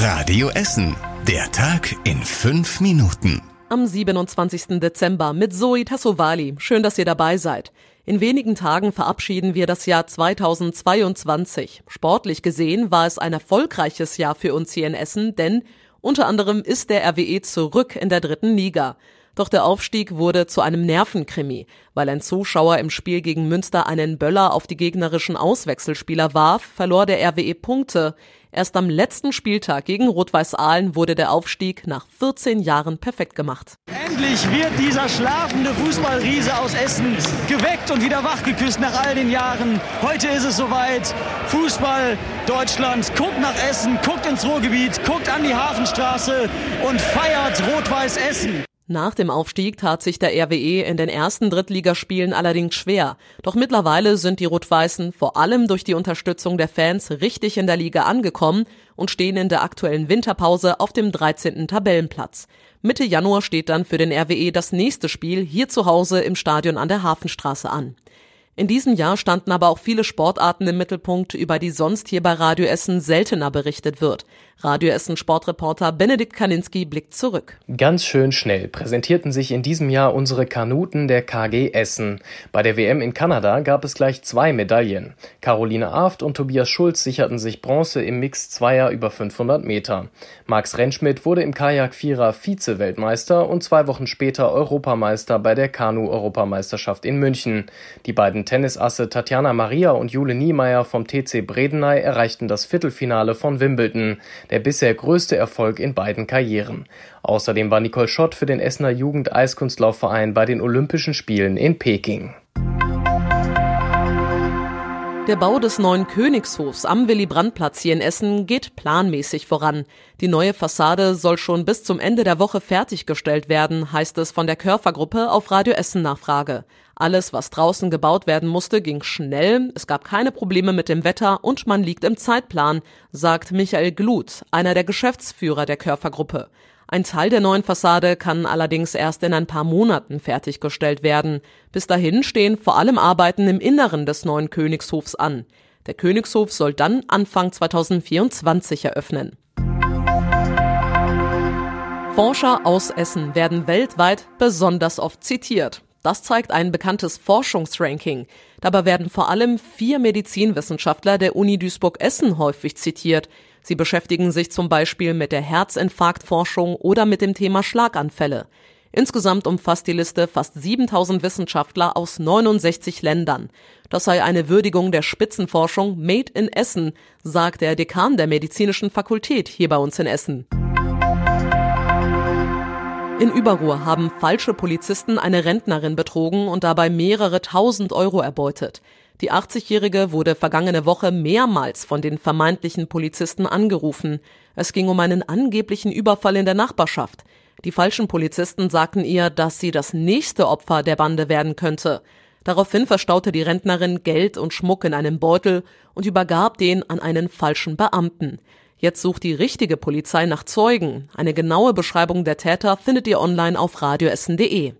Radio Essen. Der Tag in fünf Minuten. Am 27. Dezember mit Zoe Tassovali. Schön, dass ihr dabei seid. In wenigen Tagen verabschieden wir das Jahr 2022. Sportlich gesehen war es ein erfolgreiches Jahr für uns hier in Essen, denn unter anderem ist der RWE zurück in der dritten Liga. Doch der Aufstieg wurde zu einem Nervenkrimi, weil ein Zuschauer im Spiel gegen Münster einen Böller auf die gegnerischen Auswechselspieler warf, verlor der RWE Punkte. Erst am letzten Spieltag gegen Rot-Weiß Aalen wurde der Aufstieg nach 14 Jahren perfekt gemacht. Endlich wird dieser schlafende Fußballriese aus Essen geweckt und wieder wachgeküsst nach all den Jahren. Heute ist es soweit. Fußball Deutschland guckt nach Essen, guckt ins Ruhrgebiet, guckt an die Hafenstraße und feiert Rot-Weiß Essen. Nach dem Aufstieg tat sich der RWE in den ersten Drittligaspielen allerdings schwer. Doch mittlerweile sind die Rot-Weißen vor allem durch die Unterstützung der Fans richtig in der Liga angekommen und stehen in der aktuellen Winterpause auf dem 13. Tabellenplatz. Mitte Januar steht dann für den RWE das nächste Spiel hier zu Hause im Stadion an der Hafenstraße an. In diesem Jahr standen aber auch viele Sportarten im Mittelpunkt, über die sonst hier bei Radio Essen seltener berichtet wird. Radio Essen Sportreporter Benedikt Kaninski blickt zurück. Ganz schön schnell präsentierten sich in diesem Jahr unsere Kanuten der KG Essen. Bei der WM in Kanada gab es gleich zwei Medaillen. Caroline Aft und Tobias Schulz sicherten sich Bronze im Mix Zweier über 500 Meter. Max Rentschmidt wurde im Kajak-Vierer Vize-Weltmeister und zwei Wochen später Europameister bei der Kanu-Europameisterschaft in München. Die beiden Tennisasse Tatjana Maria und Jule Niemeyer vom TC Bredeney erreichten das Viertelfinale von Wimbledon der bisher größte Erfolg in beiden Karrieren. Außerdem war Nicole Schott für den Essener Jugend-Eiskunstlaufverein bei den Olympischen Spielen in Peking. Der Bau des neuen Königshofs am Willy-Brandt-Platz hier in Essen geht planmäßig voran. Die neue Fassade soll schon bis zum Ende der Woche fertiggestellt werden, heißt es von der Körfergruppe auf Radio Essen Nachfrage. Alles, was draußen gebaut werden musste, ging schnell, es gab keine Probleme mit dem Wetter und man liegt im Zeitplan, sagt Michael Glut, einer der Geschäftsführer der Körfergruppe. Ein Teil der neuen Fassade kann allerdings erst in ein paar Monaten fertiggestellt werden. Bis dahin stehen vor allem Arbeiten im Inneren des neuen Königshofs an. Der Königshof soll dann Anfang 2024 eröffnen. Forscher aus Essen werden weltweit besonders oft zitiert. Das zeigt ein bekanntes Forschungsranking. Dabei werden vor allem vier Medizinwissenschaftler der Uni Duisburg-Essen häufig zitiert. Sie beschäftigen sich zum Beispiel mit der Herzinfarktforschung oder mit dem Thema Schlaganfälle. Insgesamt umfasst die Liste fast 7000 Wissenschaftler aus 69 Ländern. Das sei eine Würdigung der Spitzenforschung Made in Essen, sagt der Dekan der medizinischen Fakultät hier bei uns in Essen. In Überruhr haben falsche Polizisten eine Rentnerin betrogen und dabei mehrere tausend Euro erbeutet. Die 80-Jährige wurde vergangene Woche mehrmals von den vermeintlichen Polizisten angerufen. Es ging um einen angeblichen Überfall in der Nachbarschaft. Die falschen Polizisten sagten ihr, dass sie das nächste Opfer der Bande werden könnte. Daraufhin verstaute die Rentnerin Geld und Schmuck in einem Beutel und übergab den an einen falschen Beamten. Jetzt sucht die richtige Polizei nach Zeugen. Eine genaue Beschreibung der Täter findet ihr online auf radioessen.de.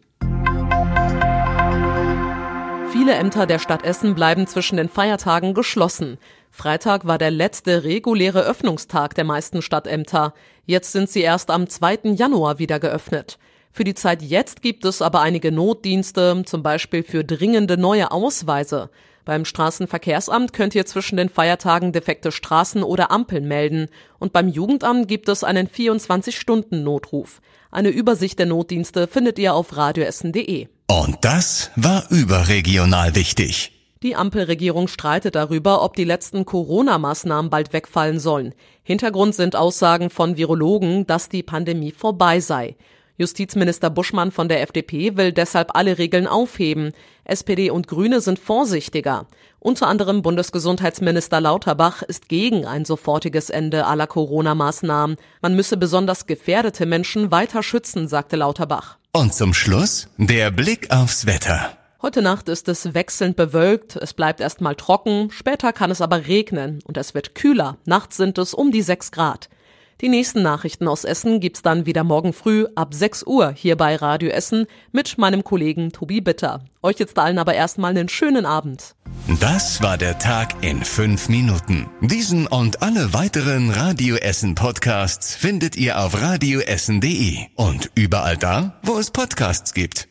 Viele Ämter der Stadt Essen bleiben zwischen den Feiertagen geschlossen. Freitag war der letzte reguläre Öffnungstag der meisten Stadtämter. Jetzt sind sie erst am 2. Januar wieder geöffnet. Für die Zeit jetzt gibt es aber einige Notdienste, zum Beispiel für dringende neue Ausweise. Beim Straßenverkehrsamt könnt ihr zwischen den Feiertagen defekte Straßen oder Ampeln melden und beim Jugendamt gibt es einen 24-Stunden-Notruf. Eine Übersicht der Notdienste findet ihr auf radioessen.de. Und das war überregional wichtig. Die Ampelregierung streitet darüber, ob die letzten Corona-Maßnahmen bald wegfallen sollen. Hintergrund sind Aussagen von Virologen, dass die Pandemie vorbei sei. Justizminister Buschmann von der FDP will deshalb alle Regeln aufheben. SPD und Grüne sind vorsichtiger. Unter anderem Bundesgesundheitsminister Lauterbach ist gegen ein sofortiges Ende aller Corona-Maßnahmen. Man müsse besonders gefährdete Menschen weiter schützen, sagte Lauterbach. Und zum Schluss der Blick aufs Wetter. Heute Nacht ist es wechselnd bewölkt, es bleibt erstmal trocken, später kann es aber regnen und es wird kühler. Nachts sind es um die 6 Grad. Die nächsten Nachrichten aus Essen gibt's dann wieder morgen früh ab 6 Uhr hier bei Radio Essen mit meinem Kollegen Tobi Bitter. Euch jetzt allen aber erstmal einen schönen Abend. Das war der Tag in fünf Minuten. Diesen und alle weiteren Radio Essen Podcasts findet ihr auf radioessen.de und überall da, wo es Podcasts gibt.